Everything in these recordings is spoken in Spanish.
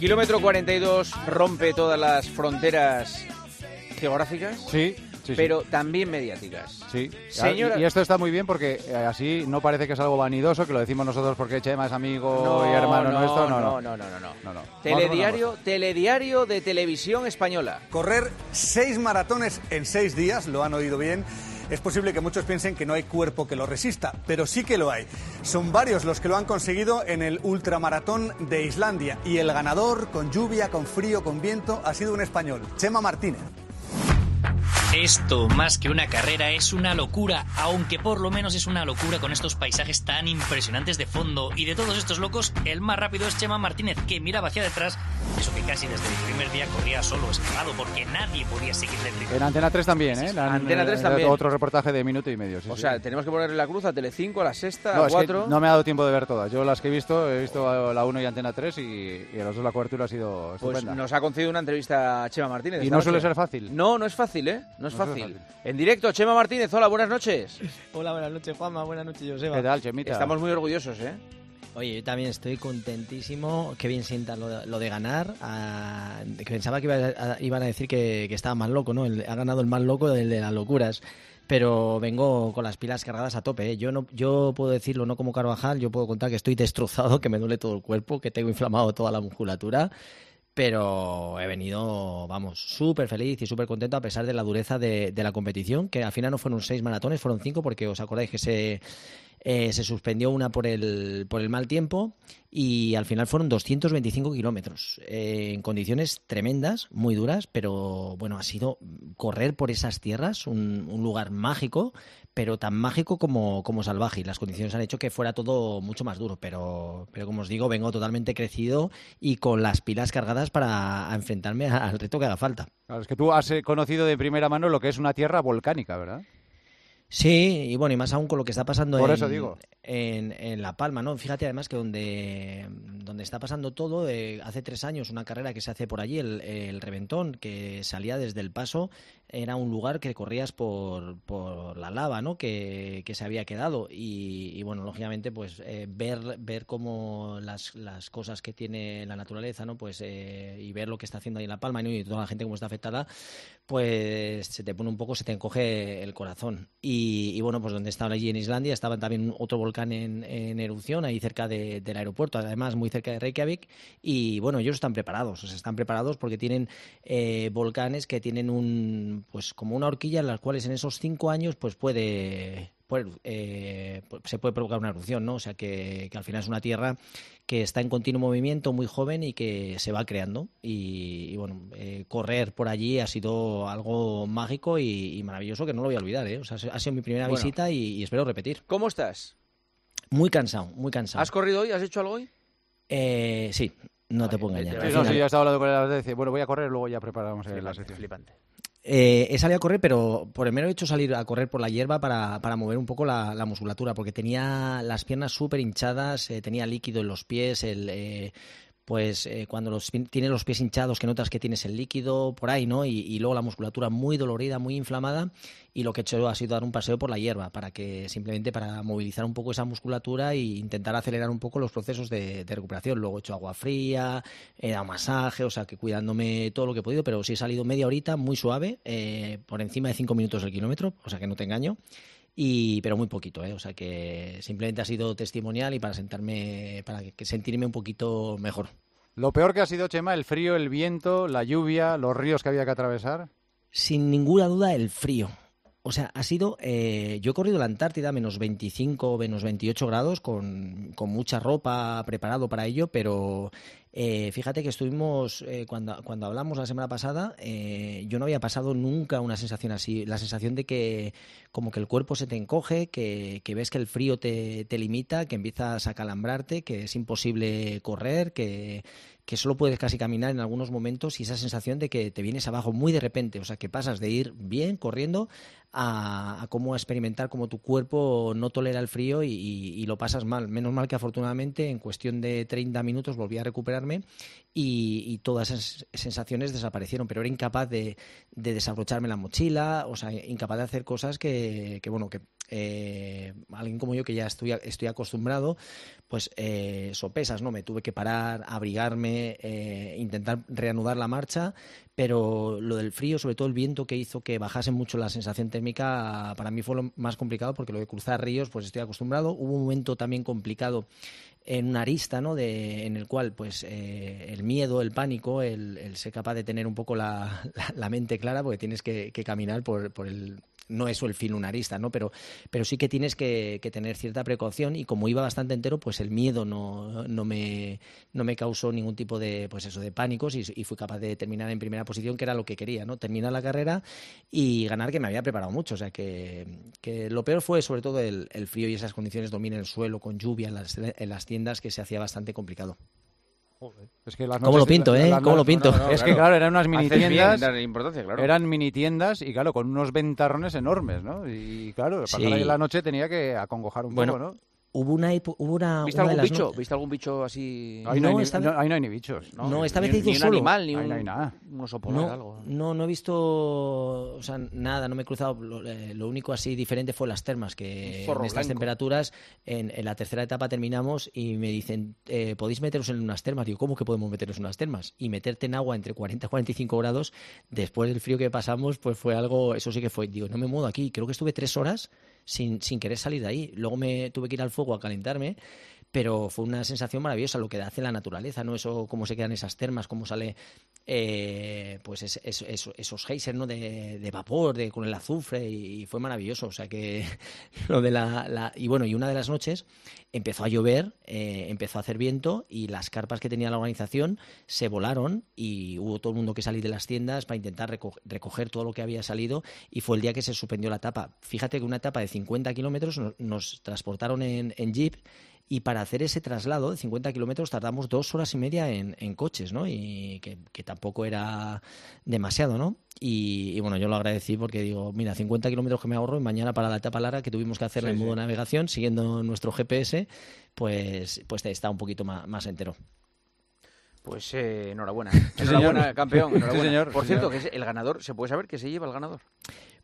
Kilómetro 42 rompe todas las fronteras geográficas. Sí, sí, sí. pero también mediáticas. Sí, Señora- y esto está muy bien porque eh, así no parece que es algo vanidoso, que lo decimos nosotros porque Chema es amigo No, y hermano no, nuestro. No, no, no, no, no, no. no, no. Telediario, telediario de televisión española. Correr seis maratones en seis días, lo han oído bien. Es posible que muchos piensen que no hay cuerpo que lo resista, pero sí que lo hay. Son varios los que lo han conseguido en el ultramaratón de Islandia y el ganador, con lluvia, con frío, con viento, ha sido un español, Chema Martínez. Esto, más que una carrera, es una locura, aunque por lo menos es una locura con estos paisajes tan impresionantes de fondo. Y de todos estos locos, el más rápido es Chema Martínez, que miraba hacia detrás, eso que casi desde el primer día corría solo, escalado, porque nadie podía seguirle. En Antena 3 también, ¿eh? La- Antena 3 eh, también. Otro reportaje de minuto y medio. sí, O sí. sea, tenemos que ponerle la cruz a Telecinco, a la sexta, no, a es que 4. no me ha dado tiempo de ver todas. Yo las que he visto, he visto la 1 y Antena 3 y, y a los dos la cobertura ha sido Pues estupenda. nos ha concedido una entrevista a Chema Martínez. Y no suele ser fácil. No, no es fácil, ¿eh? No es No fácil. fácil. En directo, Chema Martínez, hola, buenas noches. Hola, buenas noches, Juanma. Buenas noches, Joseba. ¿Qué tal, Chemita? Estamos muy orgullosos, ¿eh? Oye, yo también estoy contentísimo. Qué bien sienta lo de, lo de ganar. Ah, que pensaba que iba a- iban a decir que, que estaba más loco, ¿no? El- ha ganado el más loco del de las locuras. Pero vengo con las pilas cargadas a tope. ¿eh? Yo no, yo puedo decirlo no como Carvajal, yo puedo contar que estoy destrozado, que me duele todo el cuerpo, que tengo inflamado toda la musculatura. Pero he venido, vamos, súper feliz y súper contento a pesar de la dureza de, de la competición, que al final no fueron seis maratones, fueron cinco, porque os acordáis que se, eh, se suspendió una por el, por el mal tiempo y al final fueron 225 kilómetros eh, en condiciones tremendas, muy duras, pero bueno, ha sido correr por esas tierras, un, un lugar mágico, pero tan mágico como, como salvaje y las condiciones han hecho que fuera todo mucho más duro, pero, pero como os digo, vengo totalmente crecido y con las pilas cargadas para enfrentarme al reto que haga falta. Es que tú has eh, conocido de primera mano lo que es una tierra volcánica, ¿verdad? Sí, y bueno, y más aún con lo que está pasando Por en, eso digo. En, en La Palma, ¿no? Fíjate además que donde, donde está pasando todo, eh, hace tres años una carrera que se hace por allí, el, el Reventón, que salía desde el paso, era un lugar que corrías por, por la lava, ¿no? Que, que se había quedado. Y, bueno, lógicamente, pues eh, ver, ver cómo las, las cosas que tiene la naturaleza, ¿no? Pues eh, y ver lo que está haciendo ahí en La Palma ¿no? y toda la gente cómo está afectada, pues se te pone un poco, se te encoge el corazón. Y, y bueno, pues donde estaba allí en Islandia, estaba también otro volcán en, en erupción, ahí cerca de- del aeropuerto, además muy cerca de Reykjavik. Y bueno, ellos están preparados, o sea, están preparados porque tienen eh, volcanes que tienen un, pues como una horquilla en las cuales en esos cinco años, pues puede, eh, pues, se puede provocar una erupción, ¿no? O sea, que, que al final es una tierra que está en continuo movimiento, muy joven y que se va creando. Y, y bueno, eh, correr por allí ha sido algo mágico y, y maravilloso que no lo voy a olvidar. ¿eh? O sea, ha sido mi primera Bueno. visita y, y espero repetir. ¿Cómo estás? Muy cansado, muy cansado. ¿Has corrido hoy? ¿Has hecho algo hoy? Eh, sí, no te puedo engañar. no, sí, ya estaba hablando con él, bueno, voy a correr, luego ya preparamos la Flipante, sección. flipante. Eh, he salido a correr, pero por el mero hecho salir a correr por la hierba para, para mover un poco la, la musculatura, porque tenía las piernas súper hinchadas, eh, tenía líquido en los pies, el, eh, pues eh, cuando los, tienes los pies hinchados que notas que tienes el líquido por ahí, ¿no? Y, y luego la musculatura muy dolorida, muy inflamada, y lo que he hecho ha sido dar un paseo por la hierba, para que simplemente para movilizar un poco esa musculatura e intentar acelerar un poco los procesos de, de recuperación. Luego he hecho agua fría, he dado masaje, o sea que cuidándome todo lo que he podido, pero sí he salido media horita muy suave, eh, por encima de cinco minutos el kilómetro, o sea que no te engaño. Y, pero muy poquito, ¿eh? o sea que simplemente ha sido testimonial y para sentarme, para que, sentirme un poquito mejor. Lo peor que ha sido, Chema, el frío, el viento, la lluvia, los ríos que había que atravesar. Sin ninguna duda, el frío. O sea, ha sido. eh, yo he corrido la Antártida a menos 25, menos 28 grados, con, con mucha ropa preparado para ello, pero eh, fíjate que estuvimos. eh, cuando, cuando hablamos la semana pasada, eh, yo no había pasado nunca una sensación así. La sensación de que, como que el cuerpo se te encoge, que, ves que el frío te, te limita, que empiezas a calambrarte, que es imposible correr, que, que solo puedes casi caminar en algunos momentos y esa sensación de que te vienes abajo muy de repente, o sea, que pasas de ir bien corriendo a, a cómo experimentar como tu cuerpo no tolera el frío y, y- y lo pasas mal. Menos mal que afortunadamente en cuestión de 30 minutos volví a recuperar y, todas esas sensaciones desaparecieron, pero era incapaz de, de, desabrocharme la mochila, o sea, incapaz de hacer cosas que, bueno, que eh, alguien como yo que ya estoy, estoy acostumbrado, pues eh, sopesas, ¿no? Me tuve que parar, abrigarme, eh, intentar reanudar la marcha, pero lo del frío, sobre todo el viento que hizo que bajase mucho la sensación térmica, para mí fue lo más complicado porque lo de cruzar ríos, pues estoy acostumbrado. Hubo un momento también complicado en una arista, ¿no? De, en el cual, pues, eh, el miedo, el pánico, el, ser capaz de tener un poco la, mente clara, porque tienes que, caminar por, por, el, no es el fin lunarista, ¿no? Pero, pero sí que tienes que, tener cierta precaución y como iba bastante entero, pues el miedo no, no, me, no me causó ningún tipo de, pues eso, de pánicos y, fui capaz de terminar en primera posición, que era lo que quería, ¿no? Terminar la carrera y ganar, que me había preparado mucho. O sea, que, que lo peor fue sobre todo el, frío y esas condiciones, domina el suelo con lluvia en las, en las tiendas, que se hacía bastante complicado. Es que ¿Cómo lo pinto, eh? ¿Cómo lo pinto? es que, claro, eran unas mini tiendas. Eran mini tiendas y, claro, con unos ventarrones enormes, ¿no? Y, claro, pasar ahí la noche tenía que acongojar un poco, ¿no? Hubo una, hubo una, ¿Viste algún bicho? ¿Viste algún bicho así? Ahí no, hay, no, no hay ni bichos. No, esta vez hizo ni un animal, ni un, no hay nada. un oso polar, algo. No, no he visto, o sea, nada, no me he cruzado. Lo, eh, único así diferente fue las termas, que en estas temperaturas, en, en, la tercera etapa terminamos y me dicen, eh, ¿podéis meteros en unas termas? Digo, ¿cómo que podemos meteros en unas termas? Y meterte en agua entre 40 y 45 grados, después del frío que pasamos, pues fue algo, eso sí que fue, digo, no me muevo aquí. Creo que estuve tres horas sin, sin querer salir de ahí. Luego me tuve que ir al fuego a calentarme pero fue una sensación maravillosa lo que hace la naturaleza, ¿no? Eso, cómo se quedan esas termas, cómo sale eh, pues esos geysers, ¿no? De, vapor, de, con el azufre, y, fue maravilloso. O sea que lo de la, Y bueno, y una de las noches empezó a llover, eh, empezó a hacer viento, y las carpas que tenía la organización se volaron, y hubo todo el mundo que salir de las tiendas para intentar recoger, todo lo que había salido, y fue el día que se suspendió la etapa. Fíjate que una etapa de 50 kilómetros nos, transportaron en, en jeep y para hacer ese traslado de 50 kilómetros tardamos dos horas y media en, coches, ¿no? Y que, tampoco era demasiado, ¿no? Y, bueno, yo lo agradecí porque digo, mira, 50 kilómetros que me ahorro y mañana para la etapa larga que tuvimos que hacer en modo navegación, siguiendo nuestro GPS, pues, pues está un poquito más, entero. Pues eh, enhorabuena. enhorabuena, campeón. Enhorabuena. señor. Por cierto, que es el ganador, ¿se puede saber qué se lleva el ganador?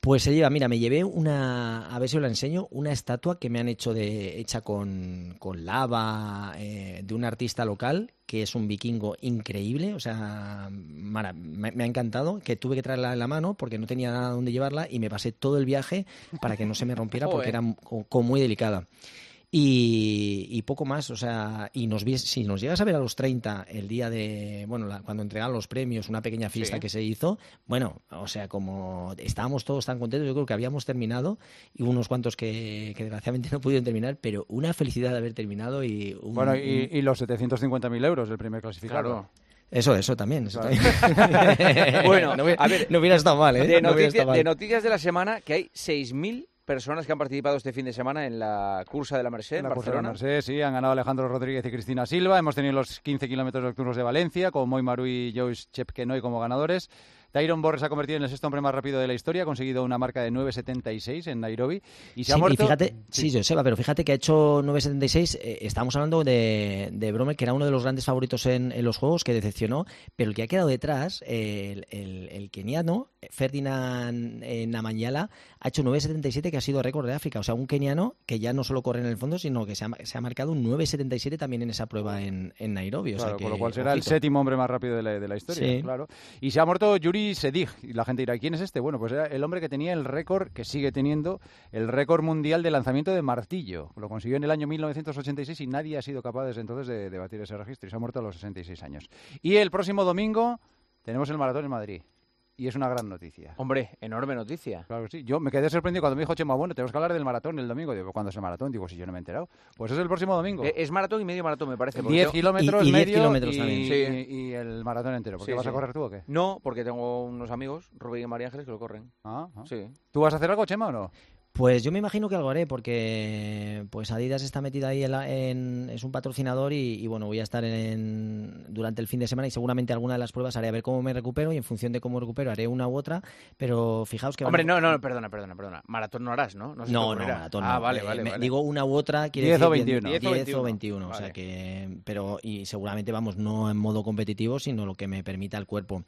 Pues se lleva, mira, me llevé una, a ver si os la enseño, una estatua que me han hecho de, hecha con, con lava eh, de un artista local, que es un vikingo increíble, o sea, me, ha encantado, que tuve que traerla en la mano porque no tenía nada donde llevarla y me pasé todo el viaje para que no se me rompiera porque era como muy delicada. Y, poco más, o sea, y nos si nos llegas a ver a los 30 el día de, bueno, cuando entregaron los premios, una pequeña fiesta que se hizo, bueno, o sea, como estábamos todos tan contentos, yo creo que habíamos terminado y unos cuantos que, desgraciadamente no pudieron terminar, pero una felicidad de haber terminado y... bueno, y, los 750.000 euros del primer clasificado. Eso, eso también. bueno, a ver, no hubiera estado mal, ¿eh? De, de noticias de la semana que hay 6.000 personas que han participado este fin de semana en la cursa de la Merced en, Barcelona. de la sí, han ganado Alejandro Rodríguez y Cristina Silva. Hemos tenido los 15 kilómetros nocturnos de Valencia, con Moy Maru y Joyce Chepkenoy como ganadores. Tyron Borres se ha convertido en el sexto hombre más rápido de la historia, ha conseguido una marca de 9.76 en Nairobi y se ha muerto... fíjate, sí. yo sé, pero fíjate que ha hecho 9.76, eh, estamos hablando de, de Brome, que era uno de los grandes favoritos en, los Juegos, que decepcionó, pero el que ha quedado detrás, el, el, keniano, Ferdinand eh, Namanyala, ha hecho 9.77 que ha sido récord de África, o sea, un keniano que ya no solo corre en el fondo, sino que se ha, se ha marcado un 9.77 también en esa prueba en, en Nairobi. Claro, con lo cual será el séptimo hombre más rápido de la, de la historia, claro. Y se ha muerto Yuri Sedig. Y la gente dirá, ¿quién es este? Bueno, pues era el hombre que tenía el récord, que sigue teniendo, el récord mundial de lanzamiento de martillo. Lo consiguió en el año 1986 y nadie ha sido capaz desde entonces de, de batir ese registro. Y se ha muerto a los 66 años. Y el próximo domingo tenemos el maratón en Madrid y es una gran noticia. Hombre, enorme noticia. Claro que sí. Yo me quedé sorprendido cuando me dijo Chema, bueno, tenemos que hablar del maratón el domingo. Digo, ¿cuándo es el maratón? Digo, si yo no me he enterado. Pues es el próximo domingo. Eh, es maratón y medio maratón, me parece. 10 kilómetros, y, medio kilómetros también. y, el maratón entero. ¿Por qué vas a correr tú o qué? No, porque tengo unos amigos, Rubén y María Ángeles, que lo corren. Ah, ah, Sí. ¿Tú vas a hacer algo, Chema, o no? Pues yo me imagino que algo haré porque pues Adidas está metida ahí en, es un patrocinador y, bueno voy a estar en, durante el fin de semana y seguramente alguna de las pruebas haré a ver cómo me recupero y en función de cómo recupero haré una u otra pero fijaos que hombre no no perdona perdona perdona. Maratón no harás no no no, maratón ah no. vale, vale, vale, digo una u otra quiere 10 decir o 21 10, o 21, o sea que pero y seguramente vamos no en modo competitivo sino lo que me permita el cuerpo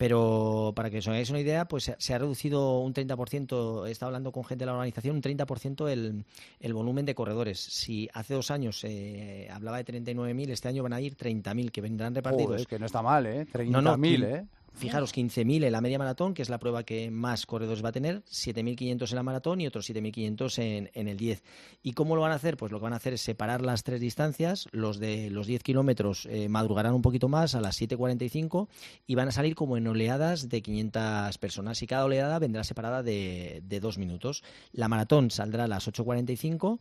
pero para que os hagáis una idea, pues se ha reducido un 30%, he estado hablando con gente de la organización, un 30% el, el volumen de corredores. Si hace dos años eh, hablaba de 39.000, este año van a ir 30.000 que vendrán repartidos. es que no está mal, ¿eh? 30.000, ¿eh? Fijaros, 15.000 en la media maratón, que es la prueba que más corredores va a tener, 7.500 en la maratón y otros 7.500 en, en el 10. ¿Y cómo lo van a hacer? Pues lo que van a hacer es separar las tres distancias. Los de los 10 kilómetros eh, madrugarán un poquito más a las 7.45 y van a salir como en oleadas de 500 personas. Y cada oleada vendrá separada de, de dos minutos. La maratón saldrá a las 8.45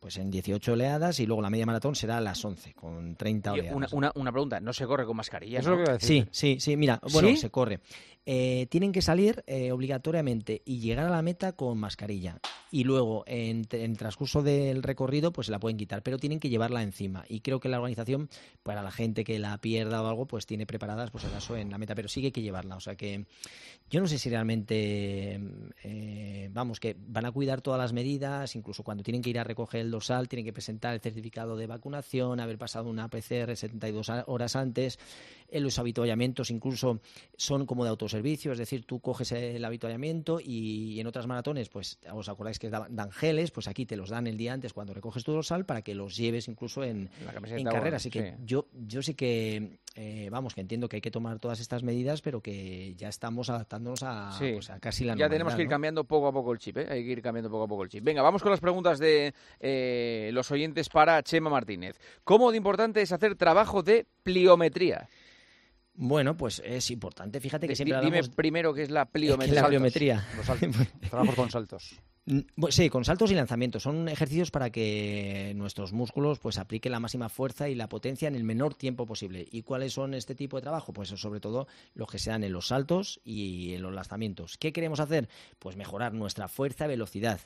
pues en 18 oleadas y luego la media maratón será a las 11 con 30 oleadas. Una, una, pregunta, ¿no se corre con mascarilla? Sí, sí, sí, mira, bueno, se corre. Eh, tienen que salir eh, obligatoriamente y llegar a la meta con mascarilla. Y luego, en, el transcurso del recorrido, pues se la pueden quitar, pero tienen que llevarla encima. Y creo que la organización, para la gente que la pierda o algo, pues tiene preparadas, pues acaso en la meta, pero sigue que llevarla. O sea que yo no sé si realmente, eh, vamos, que van a cuidar todas las medidas, incluso cuando tienen que ir a recoger el dorsal, tienen que presentar el certificado de vacunación, haber pasado una PCR 72 horas antes. En los habituallamientos incluso son como de autoservicio, es decir, tú coges el habituallamiento y en otras maratones, pues os acordáis que dan geles, pues aquí te los dan el día antes cuando recoges tu dorsal para que los lleves incluso en, en carrera. Así que yo, yo sí que, eh, vamos, que entiendo que hay que tomar todas estas medidas, pero que ya estamos adaptándonos a, pues, casi la Ya tenemos que ir cambiando poco a poco el chip, ¿eh? Hay que ir cambiando poco a poco el chip. Venga, vamos con las preguntas de eh, los oyentes para Chema Martínez. ¿Cómo de importante es hacer trabajo de pliometría? Bueno, pues es importante. Fíjate que siempre Dime primero qué es la pliometría. la pliometría. Trabajos con saltos. Sí, con saltos y lanzamientos. Son ejercicios para que nuestros músculos pues apliquen la máxima fuerza y la potencia en el menor tiempo posible. ¿Y cuáles son este tipo de trabajo? Pues sobre todo los que se dan en los saltos y en los lanzamientos. ¿Qué queremos hacer? Pues mejorar nuestra fuerza y velocidad.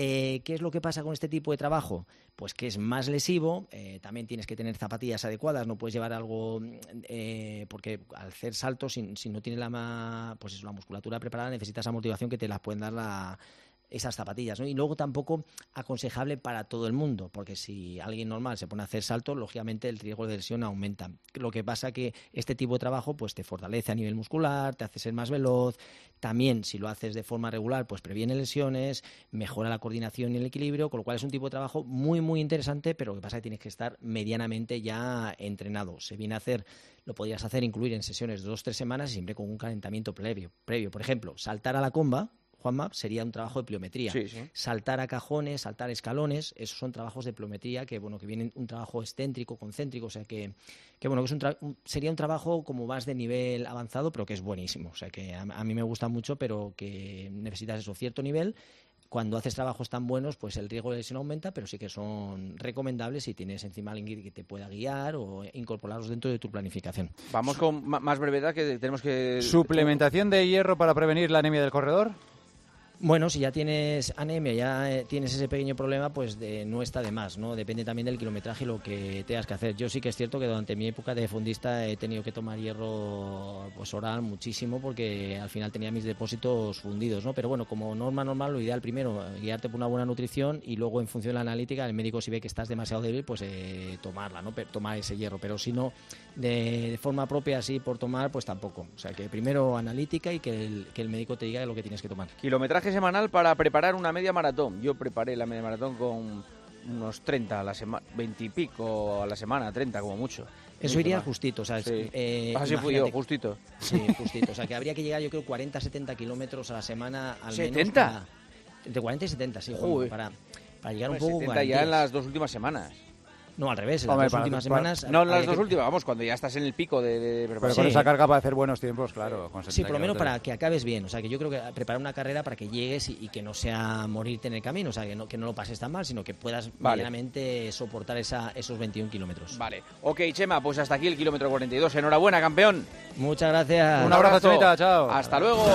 Eh, ¿Qué es lo que pasa con este tipo de trabajo? Pues que es más lesivo, eh, también tienes que tener zapatillas adecuadas, no puedes llevar algo, eh, porque al hacer saltos, si, no tienes la, pues la musculatura preparada, necesitas esa motivación que te la pueden dar la, esas zapatillas. ¿no? Y luego tampoco aconsejable para todo el mundo, porque si alguien normal se pone a hacer saltos, lógicamente el riesgo de lesión aumenta. Lo que pasa que este tipo de trabajo pues te fortalece a nivel muscular, te hace ser más veloz, también si lo haces de forma regular pues previene lesiones, mejora la coordinación y el equilibrio, con lo cual es un tipo de trabajo muy muy interesante, pero lo que pasa es que tienes que estar medianamente ya entrenado. Se viene a hacer lo podrías hacer incluir en sesiones de dos tres semanas siempre con un calentamiento previo. previo. Por ejemplo, saltar a la comba, Juanma, sería un trabajo de pliometría. Saltar a cajones, saltar escalones, esos son trabajos de pliometría que, bueno, que vienen un trabajo excéntrico, concéntrico, o sea que, que bueno, que es un sería un trabajo como más de nivel avanzado, pero que es buenísimo. O sea que a, mí me gusta mucho, pero que necesitas eso, cierto nivel cuando haces trabajos tan buenos, pues el riesgo de lesión aumenta, pero sí que son recomendables si tienes encima alguien que te pueda guiar o incorporarlos dentro de tu planificación. Vamos con más brevedad que tenemos que... ¿Suplementación de hierro para prevenir la anemia del corredor? Bueno, si ya tienes anemia, ya eh, tienes ese pequeño problema, pues no está de más, ¿no? Depende también del kilometraje y lo que tengas que hacer. Yo sí que es cierto que durante mi época de fundista he tenido que tomar hierro pues oral muchísimo porque al final tenía mis depósitos fundidos, ¿no? Pero bueno, como norma normal, lo ideal primero, guiarte por una buena nutrición y luego en función de la analítica, el médico si ve que estás demasiado débil, pues eh, tomarla, ¿no? tomar ese hierro. Pero si no, de, forma propia así por tomar, pues tampoco. O sea, que primero analítica y que el, que el médico te diga lo que tienes que tomar. Kilometraje semanal para preparar una media maratón. Yo preparé la media maratón con unos 30 a la semana, 20 y pico a la semana, 30 como mucho. Eso iría justito, ¿sabes? Sí. Eh, Así fui yo, justito. Sí, justito. O sea, que habría que llegar, yo creo, 40, 70 kilómetros a la semana al menos. ¿70? entre 40 y 70, sí, para, para llegar un poco... 70 ya en las dos últimas semanas. No, al revés, en las dos últimas semanas. No, en las dos últimas, vamos, cuando ya estás en el pico de, de Pero con esa carga para hacer buenos tiempos, claro. sí, por lo menos para que acabes bien. O sea, que yo creo que preparar una carrera para que llegues y, que no sea morirte en el camino, o sea, que no, que no lo pases tan mal, sino que puedas vale. soportar esa, esos 21 kilómetros. Vale. Ok, Chema, pues hasta aquí el kilómetro 42. Enhorabuena, campeón. Muchas gracias. Un abrazo, Chemita, chao. Hasta luego.